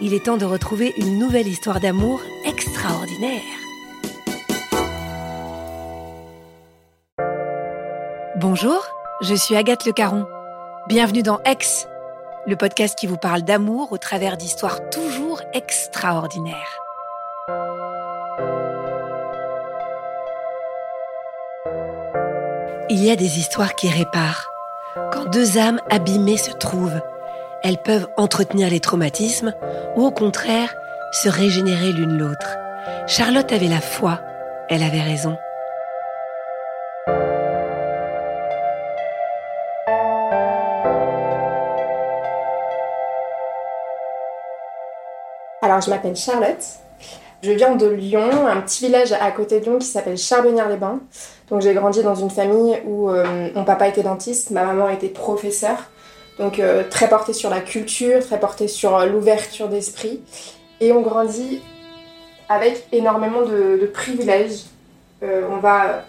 il est temps de retrouver une nouvelle histoire d'amour extraordinaire. Bonjour, je suis Agathe Le Caron. Bienvenue dans Ex, le podcast qui vous parle d'amour au travers d'histoires toujours extraordinaires. Il y a des histoires qui réparent. Quand deux âmes abîmées se trouvent, elles peuvent entretenir les traumatismes ou au contraire se régénérer l'une l'autre. Charlotte avait la foi, elle avait raison. Alors, je m'appelle Charlotte. Je viens de Lyon, un petit village à côté de Lyon qui s'appelle Charbonnières-les-Bains. Donc, j'ai grandi dans une famille où euh, mon papa était dentiste, ma maman était professeure. Donc, euh, très portée sur la culture, très portée sur euh, l'ouverture d'esprit. Et on grandit avec énormément de, privilèges. on va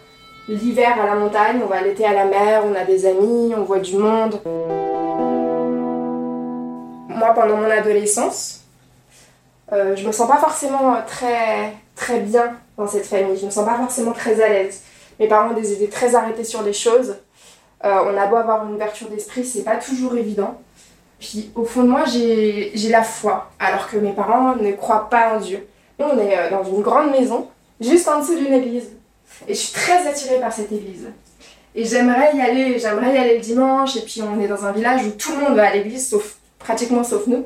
l'hiver à la montagne, on va l'été à la mer, on a des amis, on voit du monde. Moi, pendant mon adolescence, euh, je me sens pas forcément très, très bien dans cette famille. Je me sens pas forcément très à l'aise. Mes parents ont des idées très arrêtées sur les choses. Euh, on a beau avoir une ouverture d'esprit, c'est pas toujours évident. Puis au fond de moi, j'ai la foi, alors que mes parents ne croient pas en Dieu. On est euh, dans une grande maison, juste en dessous d'une église. Et je suis très attirée par cette église. Et j'aimerais y aller, j'aimerais y aller le dimanche. Et puis on est dans un village où tout le monde va à l'église, sauf pratiquement sauf nous.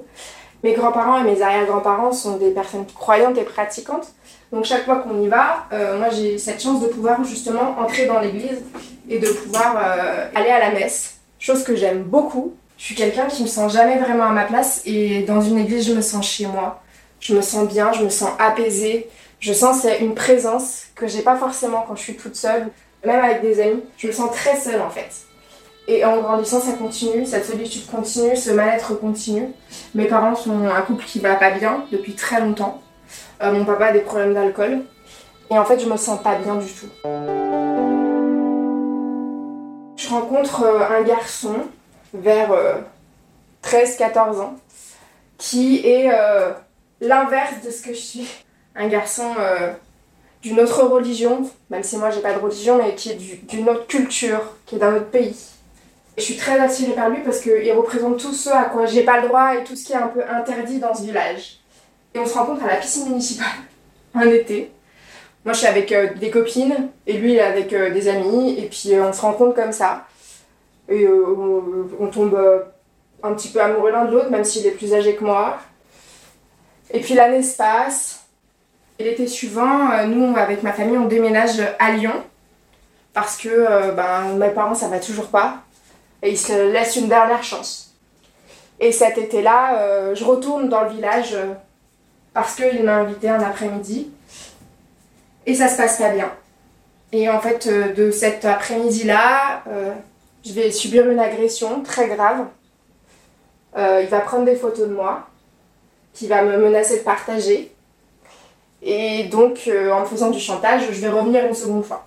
Mes grands-parents et mes arrière-grands-parents sont des personnes croyantes et pratiquantes. Donc chaque fois qu'on y va, euh, moi j'ai cette chance de pouvoir justement entrer dans l'église et de pouvoir euh, aller à la messe, chose que j'aime beaucoup. Je suis quelqu'un qui me sent jamais vraiment à ma place et dans une église je me sens chez moi. Je me sens bien, je me sens apaisée. Je sens une présence que j'ai pas forcément quand je suis toute seule, même avec des amis. Je me sens très seule en fait. Et en grandissant, ça continue, cette solitude continue, ce mal-être continue. Mes parents sont un couple qui va pas bien depuis très longtemps. Euh, mon papa a des problèmes d'alcool. Et en fait, je me sens pas bien du tout. Je rencontre euh, un garçon vers 13-14 euh, ans qui est l'inverse de ce que je suis. Un garçon d'une autre religion, même si moi j'ai pas de religion, mais qui est d'une autre culture, qui est d'un autre pays. Je suis très attirée par lui parce qu'il représente tout ce à quoi j'ai pas le droit et tout ce qui est un peu interdit dans ce village. Et on se rencontre à la piscine municipale, un été. Moi je suis avec euh, des copines et lui il est avec euh, des amis et puis euh, on se rencontre comme ça. Et on, tombe un petit peu amoureux l'un de l'autre même s'il est plus âgé que moi. Et puis l'année se passe. Et l'été suivant, nous avec ma famille on déménage à Lyon parce que ben, mes parents ça va toujours pas et il se laisse une dernière chance. Et cet été-là, je retourne dans le village parce qu'il m'a invité un après-midi et ça se passe pas bien. Et en fait, euh, de cet après-midi-là, je vais subir une agression très grave. Euh, il va prendre des photos de moi, qui va me menacer de partager. Et donc, euh, en faisant du chantage, je vais revenir une seconde fois.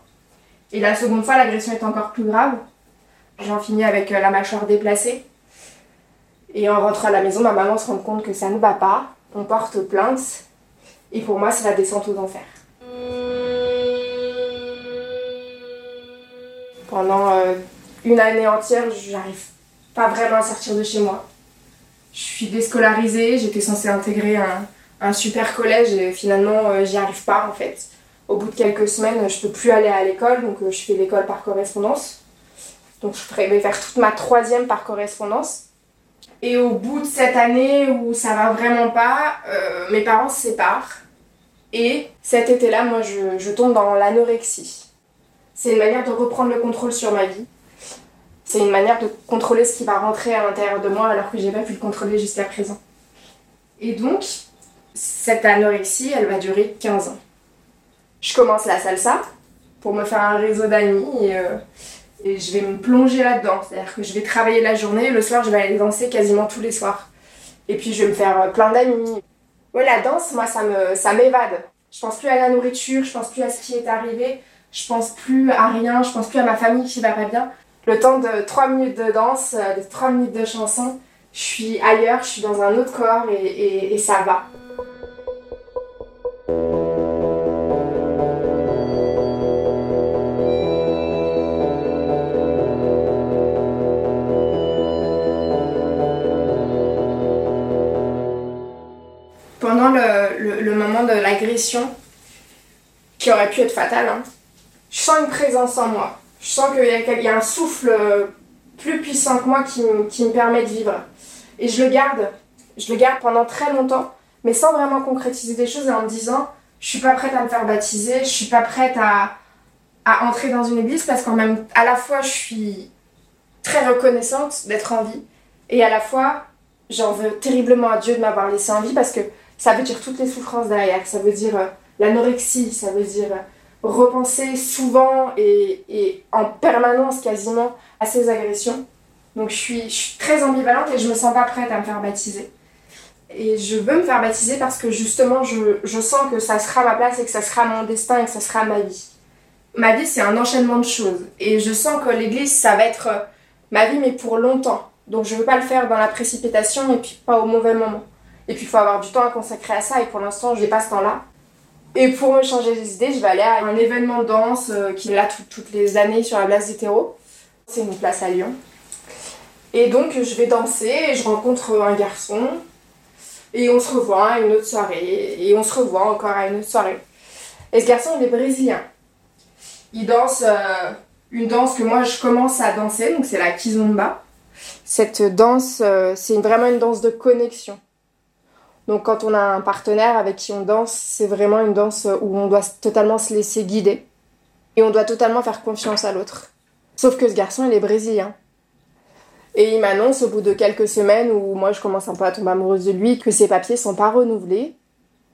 Et la seconde fois, l'agression est encore plus grave. J'en finis avec euh, la mâchoire déplacée. Et en rentrant à la maison, ma maman se rend compte que ça ne va pas. On porte plainte. Et pour moi, c'est la descente aux enfers. Pendant euh, une année entière, j'arrive pas vraiment à sortir de chez moi. Je suis déscolarisée, j'étais censée intégrer un, un super collège et finalement euh, j'y arrive pas en fait. Au bout de quelques semaines, je peux plus aller à l'école, donc euh, je fais l'école par correspondance. Donc je vais faire toute ma troisième par correspondance. Et au bout de cette année où ça va vraiment pas, euh, mes parents se séparent. Et cet été-là, moi, je, je tombe dans l'anorexie. C'est une manière de reprendre le contrôle sur ma vie. C'est une manière de contrôler ce qui va rentrer à l'intérieur de moi alors que j'ai pas pu le contrôler jusqu'à présent. Et donc, cette anorexie, elle va durer 15 ans. Je commence la salsa pour me faire un réseau d'amis et, euh, et je vais me plonger là-dedans. C'est-à-dire que je vais travailler la journée et le soir, je vais aller danser quasiment tous les soirs. Et puis, je vais me faire euh, plein d'amis. Ouais, la danse, moi, ça ça m'évade. Je pense plus à la nourriture, je pense plus à ce qui est arrivé, je pense plus à rien, je pense plus à ma famille qui va pas bien. Le temps de 3 minutes de danse, euh, de 3 minutes de chanson, je suis ailleurs, je suis dans un autre corps et, et, et ça va. Pendant le, le- le moment de l'agression, qui aurait pu être fatal, hein, je sens une présence en moi. Je sens qu'il y, a un souffle euh, plus puissant que moi qui, me- permet de vivre. Et je le garde. Je le garde pendant très longtemps, mais sans vraiment concrétiser des choses et en me disant je suis pas prête à me faire baptiser, je suis pas prête à, à entrer dans une église parce qu'en même à la fois je suis très reconnaissante d'être en vie et à la fois j'en veux terriblement à Dieu de m'avoir laissé en vie parce que ça veut dire toutes les souffrances derrière. Ça veut dire euh, l'anorexie, ça veut dire euh, repenser souvent et, en permanence quasiment à ces agressions. Donc je suis, très ambivalente et je me sens pas prête à me faire baptiser. Et je veux me faire baptiser parce que justement je, je sens que ça sera ma place et que ça sera mon destin et que ça sera ma vie. Ma vie c'est un enchaînement de choses et je sens que l'église ça va être euh, ma vie mais pour longtemps. Donc je veux pas le faire dans la précipitation et puis pas au mauvais moment. Et puis il faut avoir du temps à consacrer à ça et pour l'instant j'ai pas ce temps-là. Et pour me changer les idées, je vais aller à un événement de danse euh, qui est là tout- toutes les années sur la place des terreaux. C'est une place à Lyon. Et donc je vais danser et je rencontre un garçon. Et on se revoit à une autre soirée. Et on se revoit encore à une autre soirée. Et ce garçon, il est brésilien. Il danse euh, une danse que moi je commence à danser, donc c'est la kizomba. Cette danse, euh, c'est vraiment une danse de connexion. Donc quand on a un partenaire avec qui on danse, c'est vraiment une danse où on doit totalement se laisser guider. Et on doit totalement faire confiance à l'autre. Sauf que ce garçon, il est brésilien. Et il m'annonce au bout de quelques semaines où moi je commence un peu à tomber amoureuse de lui que ses papiers sont pas renouvelés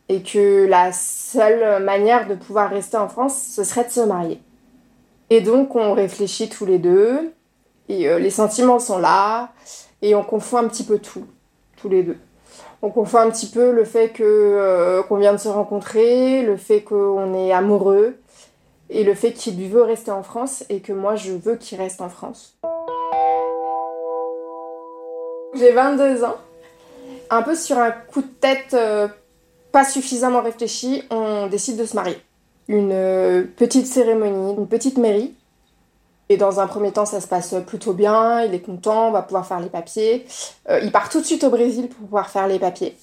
et que la seule manière de pouvoir rester en France, ce serait de se marier. Et donc on réfléchit tous les deux et euh, les sentiments sont là et on confond un petit peu tout, tous les deux. On confond un petit peu le fait que euh, qu'on vient de se rencontrer, le fait qu'on est amoureux et le fait qu'il veut rester en France et que moi je veux qu'il reste en France. J'ai 22 ans. Un peu sur un coup de tête euh, pas suffisamment réfléchi, on décide de se marier. Une euh, petite cérémonie, une petite mairie. Et dans un premier temps, ça se passe plutôt bien, il est content, on va pouvoir faire les papiers. Euh, il part tout de suite au Brésil pour pouvoir faire les papiers.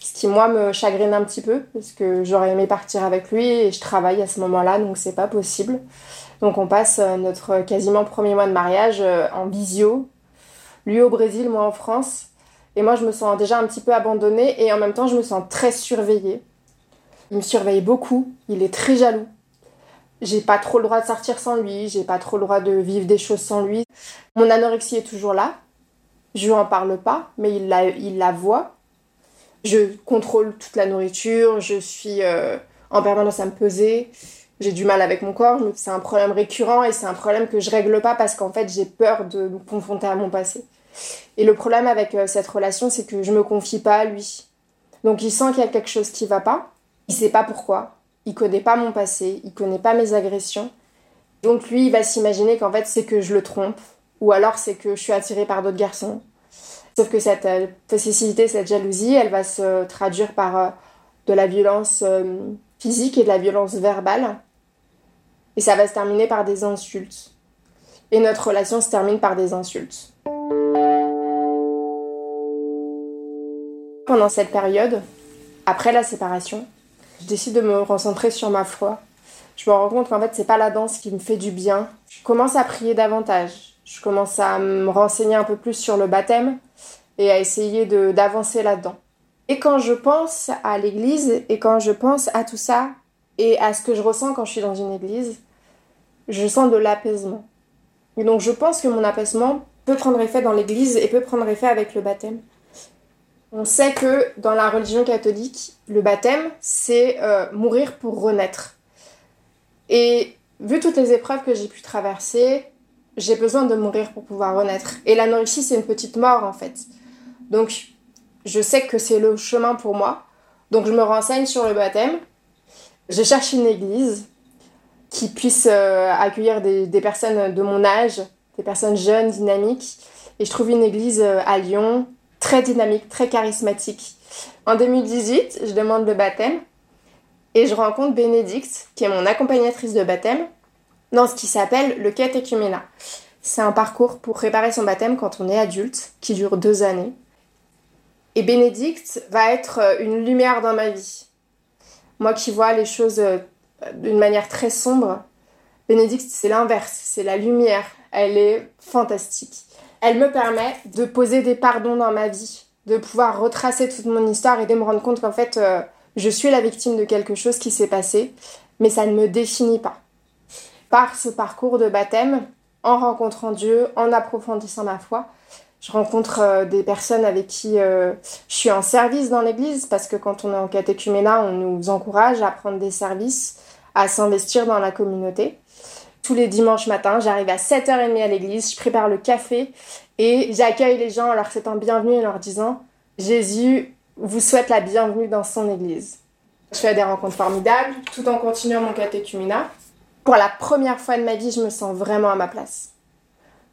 Ce qui, moi, me chagrine un petit peu, parce que j'aurais aimé partir avec lui et je travaille à ce moment-là, donc c'est pas possible. Donc on passe euh, notre quasiment premier mois de mariage euh, en visio, lui au Brésil, moi en France. Et moi, je me sens déjà un petit peu abandonnée et en même temps, je me sens très surveillée. Il me surveille beaucoup, il est très jaloux. J'ai pas trop le droit de sortir sans lui, j'ai pas trop le droit de vivre des choses sans lui. Mon anorexie est toujours là. Je lui en parle pas, mais il la, voit. Je contrôle toute la nourriture, je suis euh, en permanence à me peser. j'ai du mal avec mon corps, c'est un problème récurrent et c'est un problème que je règle pas parce qu'en fait j'ai peur de me confronter à mon passé. Et le problème avec euh, cette relation, c'est que je me confie pas à lui. Donc il sent qu'il y a quelque chose qui va pas, il sait pas pourquoi, il connaît pas mon passé, il connaît pas mes agressions. Donc lui, il va s'imaginer qu'en fait c'est que je le trompe, ou alors c'est que je suis attirée par d'autres garçons. Sauf que cette euh, possessivité, cette jalousie, elle va se traduire par euh, de la violence physique et de la violence verbale. Et ça va se terminer par des insultes. Et notre relation se termine par des insultes. Pendant cette période, après la séparation, je décide de me recentrer sur ma foi. Je me rends compte qu'en fait, c'est pas la danse qui me fait du bien. Je commence à prier davantage. Je commence à me renseigner un peu plus sur le baptême et à essayer d'avancer là-dedans. Et quand je pense à l'église et quand je pense à tout ça, et à ce que je ressens quand je suis dans une église, je sens de l'apaisement. Et donc je pense que mon apaisement peut prendre effet dans l'église et peut prendre effet avec le baptême. On sait que dans la religion catholique, le baptême, c'est euh, mourir pour renaître. Et vu toutes les épreuves que j'ai pu traverser, j'ai besoin de mourir pour pouvoir renaître. Et la nourricie, c'est une petite mort en fait. Donc je sais que c'est le chemin pour moi. Donc je me renseigne sur le baptême je cherche une église qui puisse euh, accueillir des, personnes de mon âge, des personnes jeunes, dynamiques. Et je trouve une église euh, à Lyon très dynamique, très charismatique. En 2018, je demande le baptême et je rencontre Bénédicte, qui est mon accompagnatrice de baptême, dans ce qui s'appelle le catéchuménat. C'est un parcours pour préparer son baptême quand on est adulte, qui dure deux années. Et Bénédicte va être euh, une lumière dans ma vie. Moi qui vois les choses euh, d'une manière très sombre, Bénédicte, c'est l'inverse, c'est la lumière. Elle est fantastique. Elle me permet de poser des pardons dans ma vie, de pouvoir retracer toute mon histoire et de me rendre compte qu'en fait, euh, je suis la victime de quelque chose qui s'est passé, mais ça ne me définit pas. Par ce parcours de baptême, en rencontrant Dieu, en approfondissant ma foi, je rencontre euh, des personnes avec qui euh, je suis en service dans l'église parce que quand on est en catéchuménat, on nous encourage à prendre des services, à s'investir dans la communauté. Tous les dimanches matins, j'arrive à 7h30 à l'église, je prépare le café et j'accueille les gens en leur souhaitant bienvenue et leur disant Jésus vous souhaite la bienvenue dans son église. Je fais des rencontres formidables tout en continuant mon catéchuménat. Pour la première fois de ma vie, je me sens vraiment à ma place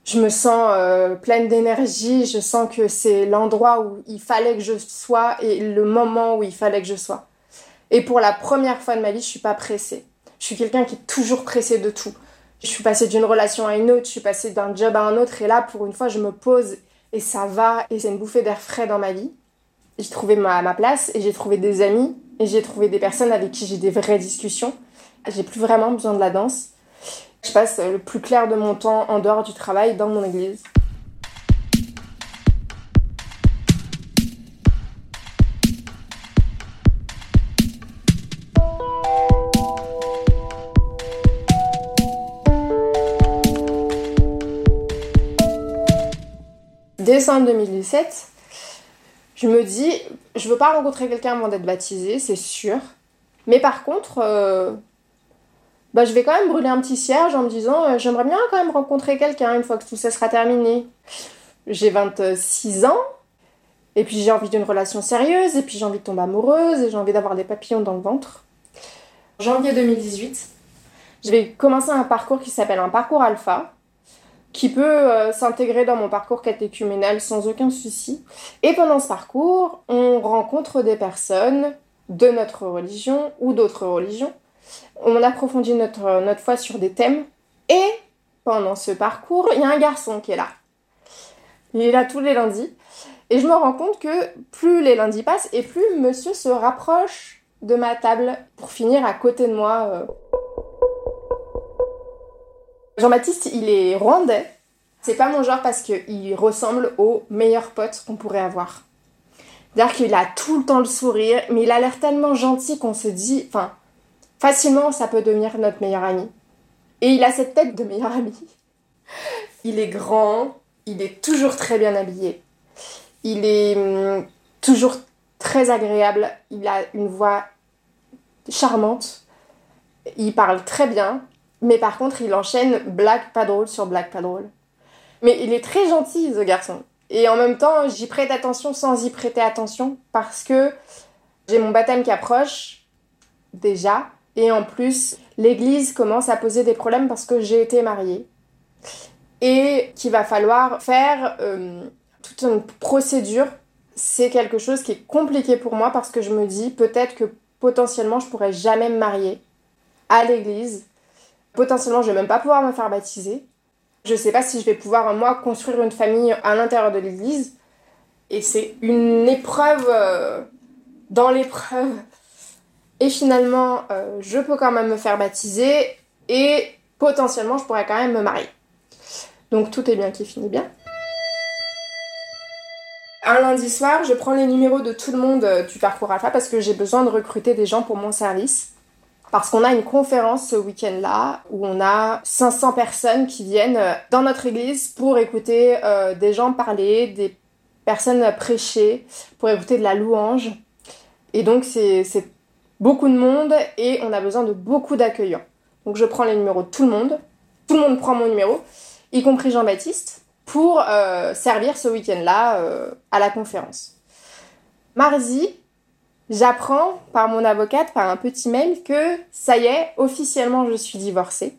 je me sens euh, pleine d'énergie, je sens que c'est l'endroit où il fallait que je sois et le moment où il fallait que je sois. Et pour la première fois de ma vie, je suis pas pressée. Je suis quelqu'un qui est toujours pressé de tout. Je suis passée d'une relation à une autre, je suis passée d'un job à un autre et là pour une fois je me pose et ça va et c'est une bouffée d'air frais dans ma vie. J'ai trouvé ma, ma place et j'ai trouvé des amis et j'ai trouvé des personnes avec qui j'ai des vraies discussions. J'ai plus vraiment besoin de la danse. Je passe le plus clair de mon temps en dehors du travail dans mon église. Décembre 2017, je me dis, je veux pas rencontrer quelqu'un avant d'être baptisé, c'est sûr. Mais par contre, euh, bah, je vais quand même brûler un petit cierge en me disant euh, j'aimerais bien quand même rencontrer quelqu'un une fois que tout ça sera terminé. J'ai 26 ans, et puis j'ai envie d'une relation sérieuse, et puis j'ai envie de tomber amoureuse, et j'ai envie d'avoir des papillons dans le ventre. Janvier 2018, je vais commencer un parcours qui s'appelle un parcours alpha, qui peut euh, s'intégrer dans mon parcours catéchuménal sans aucun souci. Et pendant ce parcours, on rencontre des personnes de notre religion ou d'autres religions on approfondit notre, notre foi sur des thèmes. Et pendant ce parcours, il y a un garçon qui est là. Il est là tous les lundis. Et je me rends compte que plus les lundis passent et plus monsieur se rapproche de ma table pour finir à côté de moi. Euh. Jean-Baptiste, il est rwandais. C'est pas mon genre parce qu'il ressemble au meilleur pote qu'on pourrait avoir. C'est-à-dire qu'il a tout le temps le sourire, mais il a l'air tellement gentil qu'on se dit, enfin, facilement ça peut devenir notre meilleur ami. Et il a cette tête de meilleur ami. Il est grand, il est toujours très bien habillé, il est hum, toujours très agréable, il a une voix charmante il parle très bien, mais par contre, il enchaîne blague pas drôle sur blague pas drôle. Mais il est très gentil, ce garçon. Et en même temps, j'y prête attention sans y prêter attention parce que j'ai mon baptême qui approche, déjà. Et en plus, l'église commence à poser des problèmes parce que j'ai été mariée. Et qu'il va falloir faire euh, toute une procédure. C'est quelque chose qui est compliqué pour moi parce que je me dis peut-être que potentiellement je pourrais jamais me marier à l'église. Potentiellement, je vais même pas pouvoir me faire baptiser. Je sais pas si je vais pouvoir, moi, construire une famille à l'intérieur de l'église. Et c'est une épreuve euh, dans l'épreuve. Et finalement, euh, je peux quand même me faire baptiser et potentiellement, je pourrais quand même me marier. Donc tout est bien qui finit bien. Un lundi soir, je prends les numéros de tout le monde euh, du parcours alpha parce que j'ai besoin de recruter des gens pour mon service. Parce qu'on a une conférence ce week-end-là où on a 500 personnes qui viennent euh, dans notre église pour écouter euh, des gens parler, des personnes prêcher, pour écouter de la louange. Et donc c'est beaucoup de monde et on a besoin de beaucoup d'accueillants. Donc je prends les numéros de tout le monde, tout le monde prend mon numéro, y compris Jean-Baptiste, pour euh, servir ce week-end-là à la conférence. Mardi, J'apprends par mon avocate, par un petit mail, que ça y est, officiellement je suis divorcée.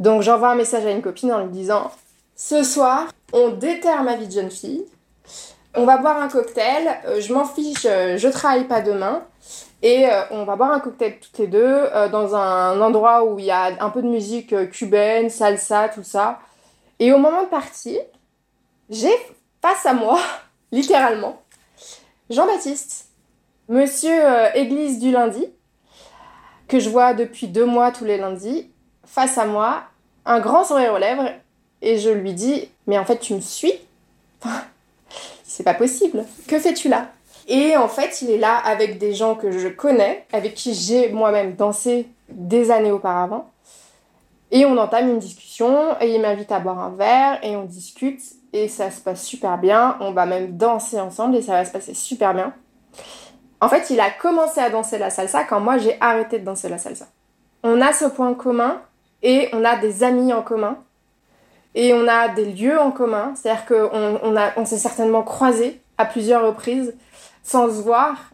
Donc j'envoie un message à une copine en lui disant Ce soir, on déterre ma vie de jeune fille, on va boire un cocktail, euh, je m'en fiche, euh, je travaille pas demain, et euh, on va boire un cocktail toutes les deux dans un endroit où il y a un peu de musique cubaine, salsa, tout ça. Et au moment de partir, j'ai face à moi, littéralement, Jean-Baptiste Monsieur euh, Église du lundi, que je vois depuis deux mois tous les lundis, face à moi, un grand sourire aux lèvres, et je lui dis Mais en fait, tu me suis? C'est pas possible. Que fais-tu là? Et en fait, il est là avec des gens que je connais, avec qui j'ai moi-même dansé des années auparavant. Et on entame une discussion, et il m'invite à boire un verre, et on discute, et ça se passe super bien. On va même danser ensemble, et ça va se passer super bien. En fait, il a commencé à danser la salsa quand moi j'ai arrêté de danser la salsa. On a ce point commun et on a des amis en commun et on a des lieux en commun. C'est-à-dire qu'on on s'est certainement croisés à plusieurs reprises sans se voir.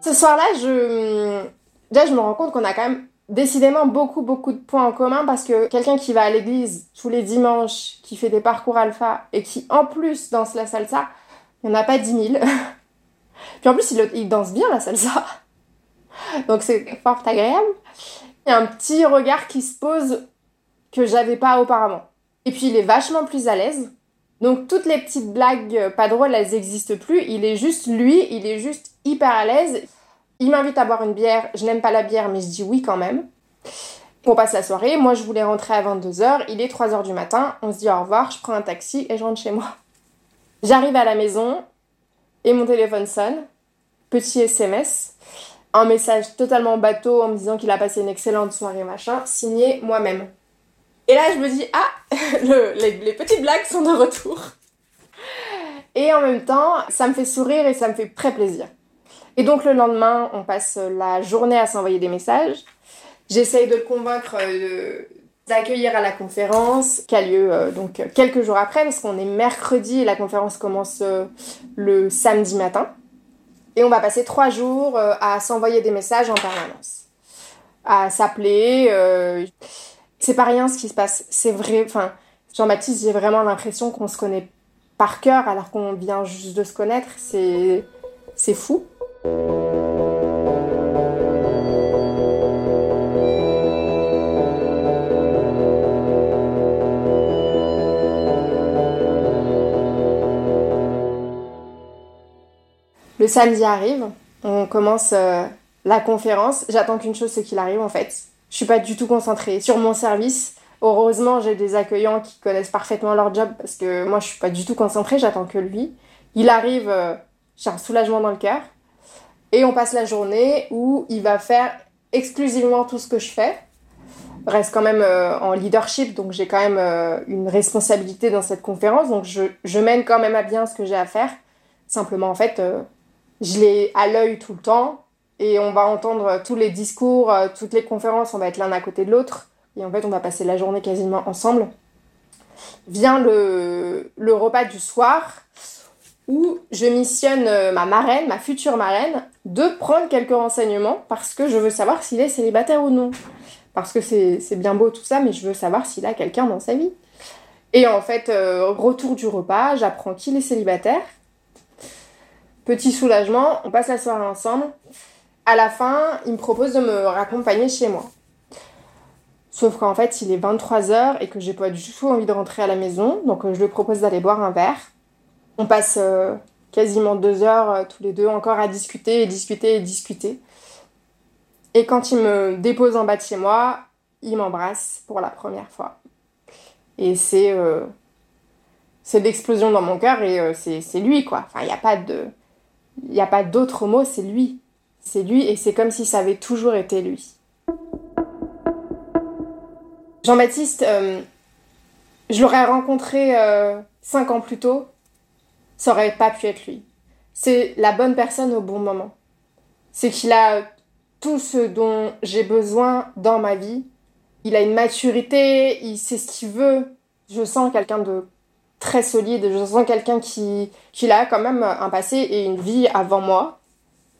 Ce soir-là, je... Déjà, je me rends compte qu'on a quand même décidément beaucoup, beaucoup de points en commun parce que quelqu'un qui va à l'église tous les dimanches, qui fait des parcours alpha et qui en plus danse la salsa, il n'y en a pas 10 000. Puis en plus, il, danse bien la salsa. Donc c'est fort agréable. Il y a un petit regard qui se pose que j'avais pas auparavant. Et puis il est vachement plus à l'aise. Donc toutes les petites blagues pas drôles, elles n'existent plus. Il est juste lui, il est juste hyper à l'aise. Il m'invite à boire une bière. Je n'aime pas la bière, mais je dis oui quand même. On passe la soirée. Moi, je voulais rentrer à 22h. Il est 3h du matin. On se dit au revoir. Je prends un taxi et je rentre chez moi. J'arrive à la maison et mon téléphone sonne. Petit SMS. Un message totalement bateau en me disant qu'il a passé une excellente soirée, machin, signé moi-même. Et là, je me dis, ah, les, petites blagues sont de retour. Et en même temps, ça me fait sourire et ça me fait très plaisir. Et donc le lendemain, on passe la journée à s'envoyer des messages. J'essaye de le convaincre de, d'accueillir à la conférence qui a lieu euh, donc quelques jours après parce qu'on est mercredi et la conférence commence euh, le samedi matin. Et on va passer trois jours euh, à s'envoyer des messages en permanence, à s'appeler. c'est pas rien ce qui se passe. C'est vrai. Enfin, Jean-Baptiste, j'ai vraiment l'impression qu'on se connaît par cœur alors qu'on vient juste de se connaître. C'est c'est fou. Le samedi arrive, on commence euh, la conférence. J'attends qu'une chose, c'est qu'il arrive en fait. Je suis pas du tout concentrée sur mon service. Heureusement, j'ai des accueillants qui connaissent parfaitement leur job parce que moi, je suis pas du tout concentrée. J'attends que lui. Il arrive, euh, j'ai un soulagement dans le cœur. Et on passe la journée où il va faire exclusivement tout ce que je fais. Reste quand même euh, en leadership, donc j'ai quand même une responsabilité dans cette conférence. Donc je, je, mène quand même à bien ce que j'ai à faire. Simplement, en fait, je l'ai à l'œil tout le temps et on va entendre tous les discours, euh, toutes les conférences, on va être l'un à côté de l'autre. Et en fait, on va passer la journée quasiment ensemble. Vient le, repas du soir où je missionne euh, ma marraine, ma future marraine, de prendre quelques renseignements parce que je veux savoir s'il est célibataire ou non. Parce que c'est c'est bien beau tout ça, mais je veux savoir s'il a quelqu'un dans sa vie. Et en fait, euh, retour du repas, j'apprends qu'il est célibataire. Petit soulagement, on passe la soirée ensemble. À la fin, il me propose de me raccompagner chez moi. Sauf qu'en fait, il est 23h et que j'ai pas du tout envie de rentrer à la maison, donc euh, je lui propose d'aller boire un verre. On passe euh, quasiment deux heures euh, tous les deux encore à discuter et discuter et discuter. Et quand il me dépose en bas de chez moi, il m'embrasse pour la première fois. Et c'est c'est l'explosion dans mon cœur et c'est lui quoi. Enfin, il n'y a pas de il y a pas d'autre mot, c'est lui. C'est lui et c'est comme si ça avait toujours été lui. Jean-Baptiste, euh, je l'aurais rencontré euh, cinq ans plus tôt, ça aurait pas pu être lui. C'est la bonne personne au bon moment. C'est qu'il a tout ce dont j'ai besoin dans ma vie. Il a une maturité, il sait ce qu'il veut. Je sens quelqu'un de très solide, je sens quelqu'un qui, qui a quand même un passé et une vie avant moi.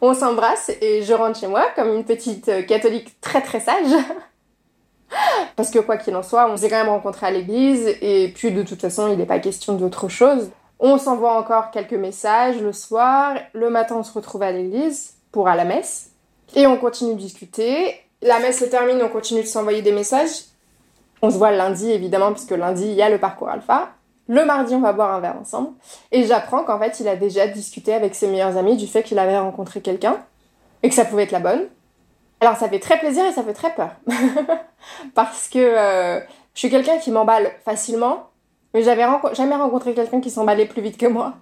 On s'embrasse et je rentre chez moi comme une petite euh, catholique très très sage. Parce que quoi qu'il en soit, on s'est quand même rencontrés à l'église et puis de toute façon, il n'est pas question d'autre chose. On s'envoie encore quelques messages le soir. Le matin, on se retrouve à l'église pour à la messe. Et on continue de discuter. La messe se termine, on continue de s'envoyer des messages. On se voit lundi, évidemment, puisque lundi, il y a le parcours alpha. Le mardi, on va boire un verre ensemble. Et j'apprends qu'en fait, il a déjà discuté avec ses meilleurs amis du fait qu'il avait rencontré quelqu'un et que ça pouvait être la bonne. Alors, ça fait très plaisir et ça fait très peur. Parce que euh, je suis quelqu'un qui m'emballe facilement, mais j'avais renco- jamais rencontré quelqu'un qui s'emballait plus vite que moi.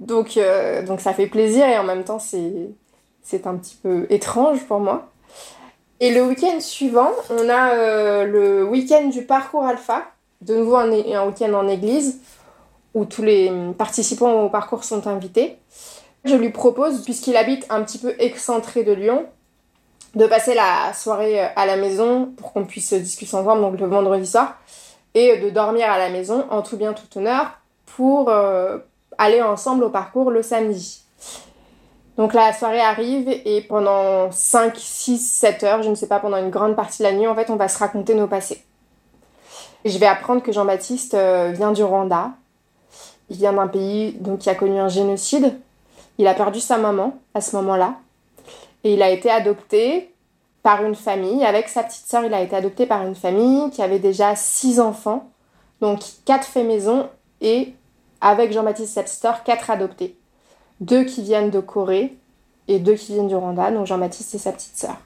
Donc, euh, donc ça fait plaisir et en même temps, c'est un petit peu étrange pour moi. Et le week-end suivant, on a euh, le week-end du parcours alpha, de nouveau un, week-end en église, où tous les participants au parcours sont invités. Je lui propose, puisqu'il habite un petit peu excentré de Lyon, de passer la soirée à la maison pour qu'on puisse discuter ensemble, donc le vendredi soir, et de dormir à la maison en tout bien tout honneur pour euh, aller ensemble au parcours le samedi. Donc la soirée arrive et pendant 5, 6, 7 heures, je ne sais pas, pendant une grande partie de la nuit, en fait, on va se raconter nos passés. Je vais apprendre que Jean-Baptiste euh, vient du Rwanda. Il vient d'un pays donc, qui a connu un génocide. Il a perdu sa maman à ce moment-là. Et il a été adopté par une famille. Avec sa petite sœur, il a été adopté par une famille qui avait déjà six enfants. Donc quatre faits maison et avec Jean-Baptiste et sa petite sœur, quatre adoptés deux qui viennent de Corée et deux qui viennent du Rwanda, donc Jean-Baptiste et sa petite sœur.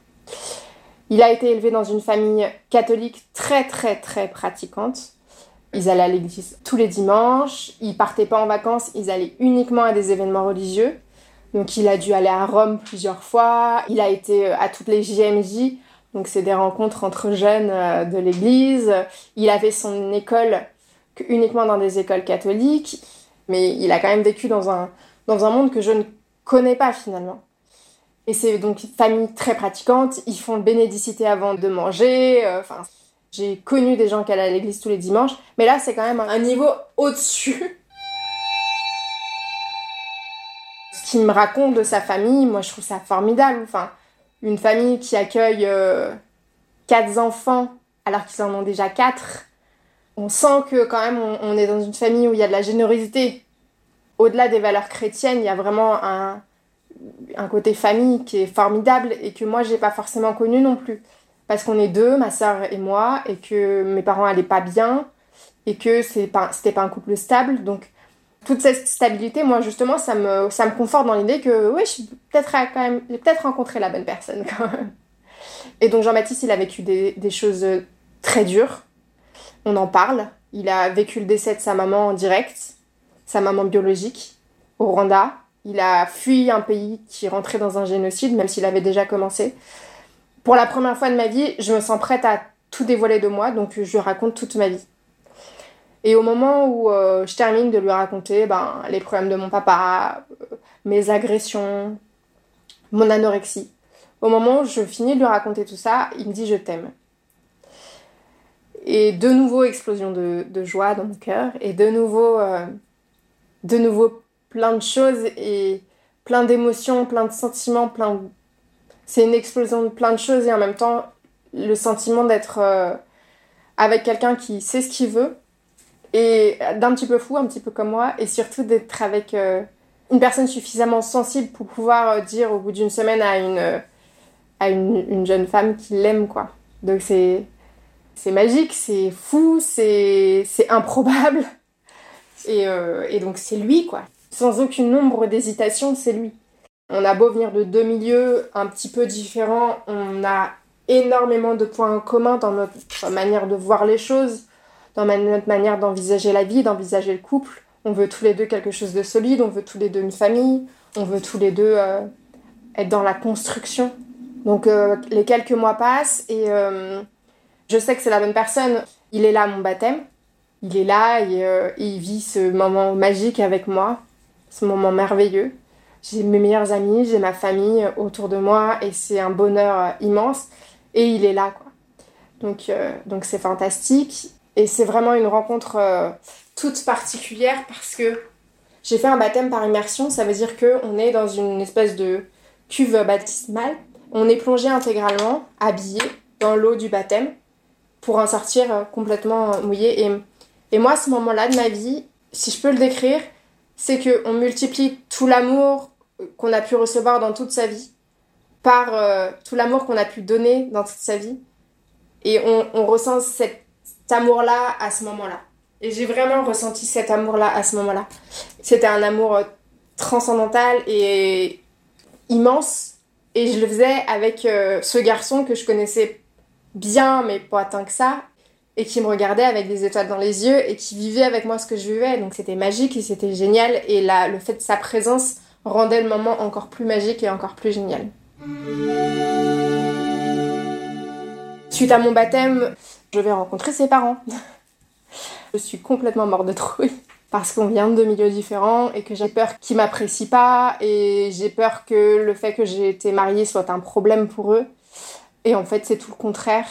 Il a été élevé dans une famille catholique très très très pratiquante. Ils allaient à l'église tous les dimanches, ils partaient pas en vacances, ils allaient uniquement à des événements religieux. Donc il a dû aller à Rome plusieurs fois, il a été à toutes les JMJ, donc c'est des rencontres entre jeunes euh, de l'église. Il avait son école que uniquement dans des écoles catholiques, mais il a quand même vécu dans un dans un monde que je ne connais pas finalement. Et c'est donc une famille très pratiquante, ils font le bénédicité avant de manger, euh, enfin, j'ai connu des gens qui allaient à l'église tous les dimanches, mais là c'est quand même un niveau au-dessus. Ce qu'il me raconte de sa famille, moi je trouve ça formidable, enfin, une famille qui accueille euh, quatre enfants alors qu'ils en ont déjà quatre. On sent que quand même on, on est dans une famille où il y a de la générosité, au-delà des valeurs chrétiennes, il y a vraiment un, un côté famille qui est formidable et que moi j'ai pas forcément connu non plus. Parce qu'on est deux, ma soeur et moi, et que mes parents allaient pas bien, et que c'est pas, c'était pas un couple stable. Donc toute cette stabilité, moi justement, ça me, ça me conforte dans l'idée que oui, j'ai peut-être rencontré la bonne personne quand même. Et donc Jean-Baptiste, il a vécu des, des choses très dures. On en parle. Il a vécu le décès de sa maman en direct sa maman biologique au Rwanda. Il a fui un pays qui rentrait dans un génocide, même s'il avait déjà commencé. Pour la première fois de ma vie, je me sens prête à tout dévoiler de moi, donc je lui raconte toute ma vie. Et au moment où euh, je termine de lui raconter ben, les problèmes de mon papa, euh, mes agressions, mon anorexie, Au moment où je finis de lui raconter tout ça, il me dit je t'aime. Et de nouveau explosion de, joie dans mon cœur et de nouveau, euh, de nouveau plein de choses et plein d'émotions, plein de sentiments, plein. C'est une explosion de plein de choses et en même temps le sentiment d'être euh, avec quelqu'un qui sait ce qu'il veut et d'un petit peu fou, un petit peu comme moi et surtout d'être avec euh, une personne suffisamment sensible pour pouvoir euh, dire au bout d'une semaine à une, à une, une jeune femme qu'il l'aime quoi. Donc c'est c'est magique, c'est fou, c'est improbable. Et, et donc c'est lui, quoi. Sans aucune ombre d'hésitation, c'est lui. On a beau venir de deux milieux un petit peu différents, on a énormément de points communs dans notre manière de voir les choses, dans notre manière d'envisager la vie, d'envisager le couple. On veut tous les deux quelque chose de solide, on veut tous les deux une famille, on veut tous les deux euh, être dans la construction. Donc euh, les quelques mois passent et euh, je sais que c'est la bonne personne. Il est là mon baptême. Il est là et, il vit ce moment magique avec moi, ce moment merveilleux. J'ai mes meilleurs amis, j'ai ma famille autour de moi et c'est un bonheur euh, immense. Et il est là, quoi. Donc, euh, donc c'est fantastique. Et c'est vraiment une rencontre euh, toute particulière parce que j'ai fait un baptême par immersion. Ça veut dire qu'on est dans une espèce de cuve baptismale. On est plongé intégralement, habillé, dans l'eau du baptême pour en sortir complètement mouillé. Et, et moi, ce moment-là de ma vie, si je peux le décrire, c'est qu'on multiplie tout l'amour qu'on a pu recevoir dans toute sa vie par euh, tout l'amour qu'on a pu donner dans toute sa vie. Et on, ressent cet amour-là à ce moment-là. Et j'ai vraiment ressenti cet amour-là à ce moment-là. C'était un amour euh, transcendantal et immense. Et je le faisais avec euh, ce garçon que je connaissais bien, mais pas tant que ça, et qui me regardait avec des étoiles dans les yeux et qui vivait avec moi ce que je vivais. Donc c'était magique et c'était génial. Et là, le fait de sa présence rendait le moment encore plus magique et encore plus génial. Suite à mon baptême, je vais rencontrer ses parents. je suis complètement morte de trouille parce qu'on vient de milieux différents et que j'ai peur qu'ils m'apprécient pas et j'ai peur que le fait que j'ai été mariée soit un problème pour eux. Et en fait, c'est tout le contraire.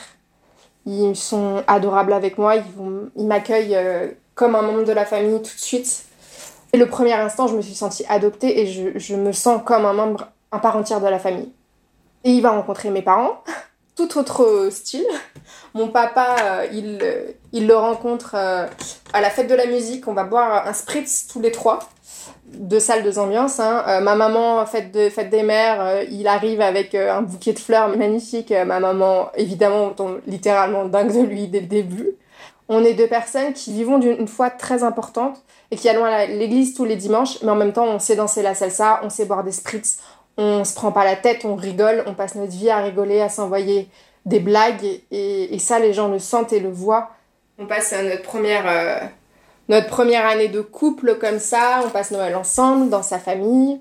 Ils sont adorables avec moi, ils, m'accueillent euh, comme un membre de la famille tout de suite. Et le premier instant, je me suis sentie adoptée et je, me sens comme un membre, un part entière de la famille. Et il va rencontrer mes parents, tout autre style. Mon papa, euh, il, euh, il le rencontre à la fête de la musique. On va boire un spritz tous les trois. Deux salles, deux ambiances. Hein. Euh, ma maman, fête, de, fête des mères, euh, il arrive avec euh, un bouquet de fleurs magnifique. Ma maman, évidemment, tombe littéralement dingue de lui dès le début. On est deux personnes qui vivons d'une foi très importante et qui allons à l'église tous les dimanches, mais en même temps, on sait danser la salsa, on sait boire des spritz, on se prend pas la tête, on rigole, on passe notre vie à rigoler, à s'envoyer des blagues et, et ça, les gens le sentent et le voient. On passe euh, notre première, notre première année de couple comme ça, on passe Noël ensemble, dans sa famille.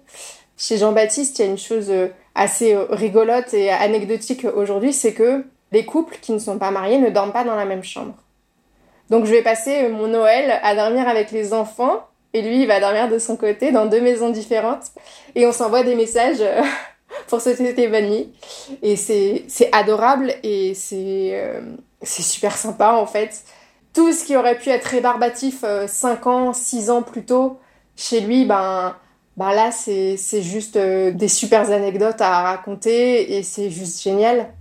Chez Jean-Baptiste, il y a une chose euh, assez euh, rigolote et anecdotique aujourd'hui, c'est que les couples qui ne sont pas mariés ne dorment pas dans la même chambre. Donc je vais passer euh, mon Noël à dormir avec les enfants et lui il va dormir de son côté dans deux maisons différentes et on s'envoie des messages pour se souhaiter. Et c'est adorable et c'est super sympa en fait. Tout ce qui aurait pu être rébarbatif 5 ans, 6 ans plus tôt, chez lui, ben, ben là c'est c'est juste euh, des super anecdotes à raconter et c'est juste génial.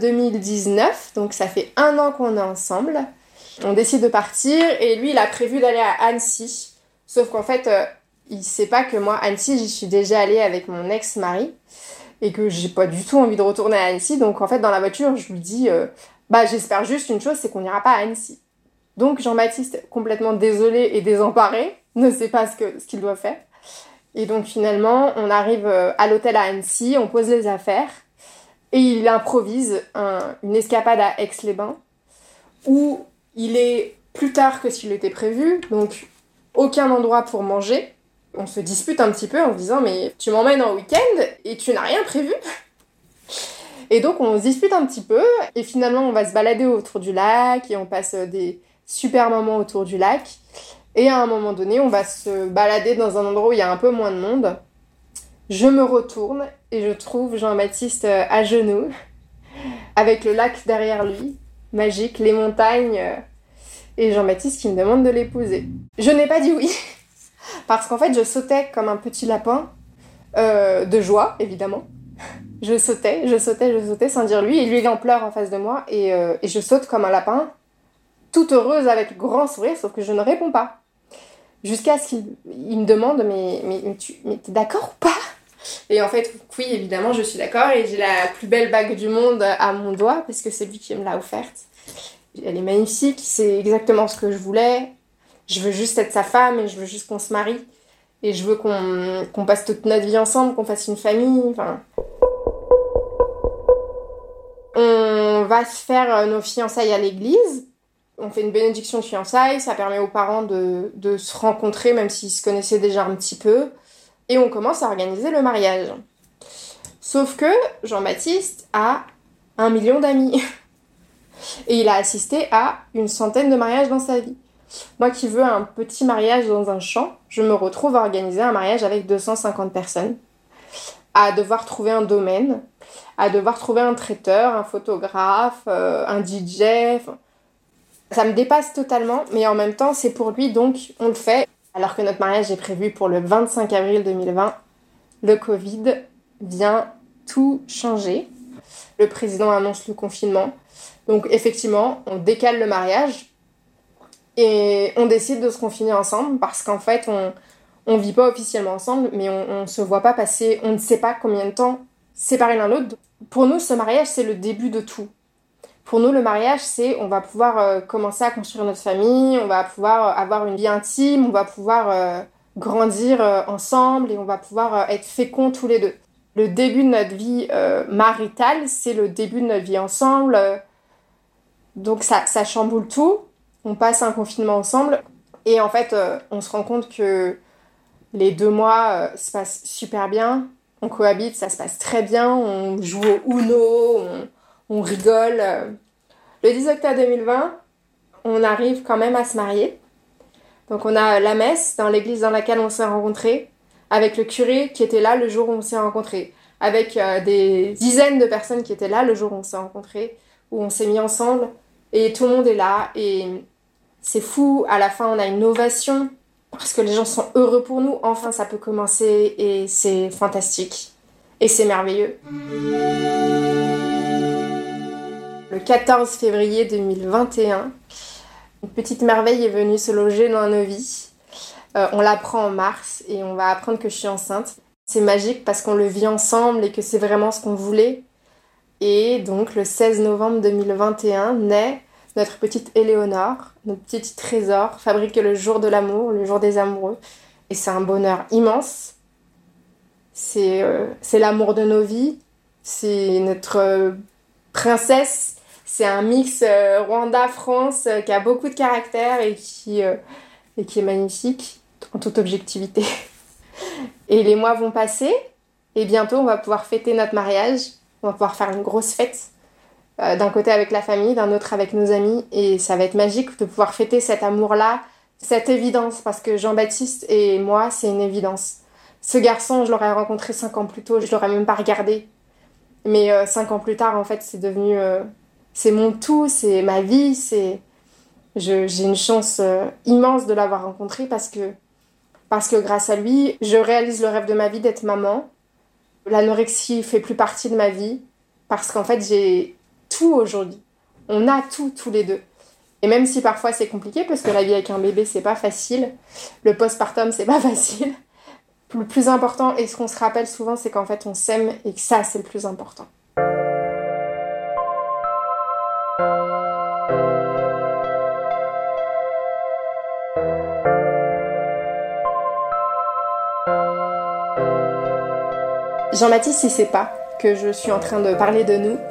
2019, donc ça fait un an qu'on est ensemble, on décide de partir et lui il a prévu d'aller à Annecy. Sauf qu'en fait, euh, il sait pas que moi, Annecy, j'y suis déjà allée avec mon ex-mari et que j'ai pas du tout envie de retourner à Annecy. Donc en fait, dans la voiture, je lui dis, euh, bah j'espère juste une chose, c'est qu'on n'ira pas à Annecy. Donc Jean-Baptiste, complètement désolé et désemparé, ne sait pas ce qu'il doit faire. Et donc finalement, on arrive euh, à l'hôtel à Annecy, on pose les affaires et il improvise une escapade à Aix-les-Bains où il est plus tard que s'il était prévu, donc aucun endroit pour manger. On se dispute un petit peu en disant mais tu m'emmènes en week-end et tu n'as rien prévu Et donc on se dispute un petit peu et finalement on va se balader autour du lac et on passe des super moments autour du lac. Et à un moment donné on va se balader dans un endroit où il y a un peu moins de monde. Je me retourne et je trouve Jean-Baptiste euh, à genoux avec le lac derrière lui, magique, les montagnes euh, et Jean-Baptiste qui me demande de l'épouser. Je n'ai pas dit oui, parce qu'en fait je sautais comme un petit lapin, euh, de joie évidemment. Je sautais, je sautais, je sautais sans dire lui, et lui il en pleurs en face de moi, et, je saute comme un lapin, toute heureuse avec grand sourire, sauf que je ne réponds pas. Jusqu'à ce qu'il me demande mais, mais, mais tu es d'accord ou pas? Et en fait, oui, évidemment, je suis d'accord, et j'ai la plus belle bague du monde à mon doigt, parce que c'est lui qui me l'a offerte. Elle est magnifique, c'est exactement ce que je voulais. Je veux juste être sa femme et je veux juste qu'on se marie. Et je veux qu'on passe toute notre vie ensemble, qu'on fasse une famille. Enfin. On va faire euh, nos fiançailles à l'église. On fait une bénédiction de fiançailles, ça permet aux parents de, de se rencontrer, même s'ils se connaissaient déjà un petit peu. Et on commence à organiser le mariage. Sauf que Jean-Baptiste a un million d'amis. Et il a assisté à une centaine de mariages dans sa vie. Moi qui veux un petit mariage dans un champ, je me retrouve à organiser un mariage avec 250 personnes, à devoir trouver un domaine, à devoir trouver un traiteur, un photographe, euh, un DJ. Ça me dépasse totalement, mais en même temps, c'est pour lui, donc on le fait. Alors que notre mariage est prévu pour le 25 avril 2020, le Covid vient tout changer. Le président annonce le confinement. Donc effectivement, on décale le mariage et on décide de se confiner ensemble parce qu'en fait, on on vit pas officiellement ensemble, mais on, ne se voit pas passer, on ne sait pas combien de temps séparés l'un l'autre. Pour nous, ce mariage, c'est le début de tout. Pour nous, le mariage, c'est on va pouvoir euh, commencer à construire notre famille, on va pouvoir euh, avoir une vie intime, on va pouvoir euh, grandir ensemble et on va pouvoir être féconds tous les deux. Le début de notre vie maritale, c'est le début de notre vie ensemble donc ça, ça chamboule tout. On passe un confinement ensemble. Et en fait, on se rend compte que les deux mois se passent super bien. On cohabite, ça se passe très bien. On joue au Uno, on rigole. Le 10 octobre 2020, on arrive quand même à se marier. Donc on a la messe dans l'église dans laquelle on s'est rencontrés, avec le curé qui était là le jour où on s'est rencontrés, avec euh, des dizaines de personnes qui étaient là le jour où on s'est rencontrés, où on s'est mis ensemble. Et tout le monde est là et c'est fou. À la fin, on a une ovation parce que les gens sont heureux pour nous. Enfin, ça peut commencer et c'est fantastique. Et c'est merveilleux. Le 14 février 2021, une petite merveille est venue se loger dans nos vies. Euh, on l'apprend en mars et on va apprendre que je suis enceinte. C'est magique parce qu'on le vit ensemble et que c'est vraiment ce qu'on voulait. Et donc le 16 novembre 2021 naît notre petite Éléonore, notre petit trésor, fabriqué le jour de l'amour, le jour des amoureux. Et c'est un bonheur immense. C'est euh, l'amour de nos vies. C'est notre euh, princesse. C'est un mix euh, Rwanda-France qui a beaucoup de caractère et qui, et qui est magnifique en toute objectivité. et les mois vont passer et bientôt on va pouvoir fêter notre mariage on va pouvoir faire une grosse fête. Euh, d'un côté avec la famille, d'un autre avec nos amis. Et ça va être magique de pouvoir fêter cet amour-là, cette évidence. Parce que Jean-Baptiste et moi, c'est une évidence. Ce garçon, je l'aurais rencontré cinq ans plus tôt, je l'aurais même pas regardé. Mais euh, cinq ans plus tard, en fait, c'est devenu. Euh, c'est mon tout, c'est ma vie, c'est. J'ai une chance immense de l'avoir rencontré parce que, parce que grâce à lui, je réalise le rêve de ma vie d'être maman L'anorexie fait plus partie de ma vie parce qu'en fait, j'ai tout aujourd'hui. On a tout tous les deux. Et même si parfois c'est compliqué parce que la vie avec un bébé c'est pas facile, le postpartum c'est pas facile. Le plus important et ce qu'on se rappelle souvent c'est qu'en fait on s'aime et que ça c'est le plus important. Jean-Baptiste, il sait pas que je suis en train de parler de nous.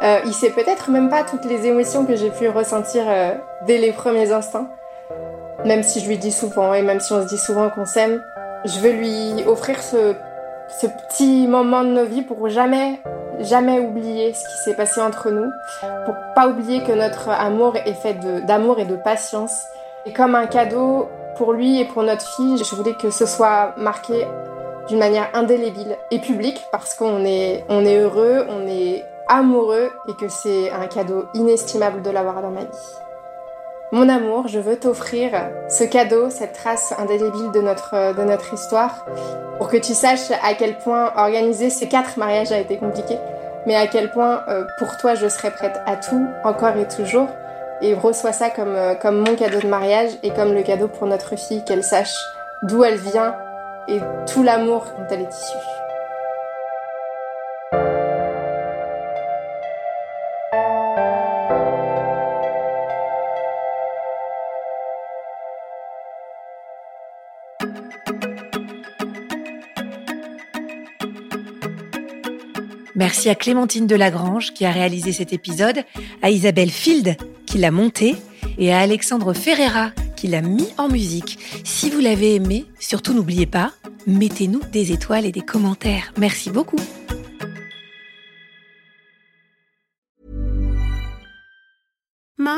Euh, il sait peut-être même pas toutes les émotions que j'ai pu ressentir euh, dès les premiers instants. Même si je lui dis souvent et même si on se dit souvent qu'on s'aime, je veux lui offrir ce, ce petit moment de nos vies pour jamais, jamais oublier ce qui s'est passé entre nous, pour pas oublier que notre amour est fait d'amour et de patience. Et comme un cadeau pour lui et pour notre fille, je voulais que ce soit marqué d'une manière indélébile et publique parce qu'on est, heureux, on est amoureux et que c'est un cadeau inestimable de l'avoir dans ma vie. Mon amour, je veux t'offrir ce cadeau, cette trace indélébile de notre, de notre histoire, pour que tu saches à quel point organiser ces quatre mariages a été compliqué, mais à quel point euh, pour toi je serai prête à tout, encore et toujours, et reçois ça comme, euh, comme mon cadeau de mariage et comme le cadeau pour notre fille, qu'elle sache d'où elle vient et tout l'amour dont elle est issue. Merci à Clémentine Delagrange qui a réalisé cet épisode, à Isabelle Field qui l'a monté et à Alexandre Ferreira qui l'a mis en musique. Si vous l'avez aimé, surtout n'oubliez pas, mettez-nous des étoiles et des commentaires. Merci beaucoup.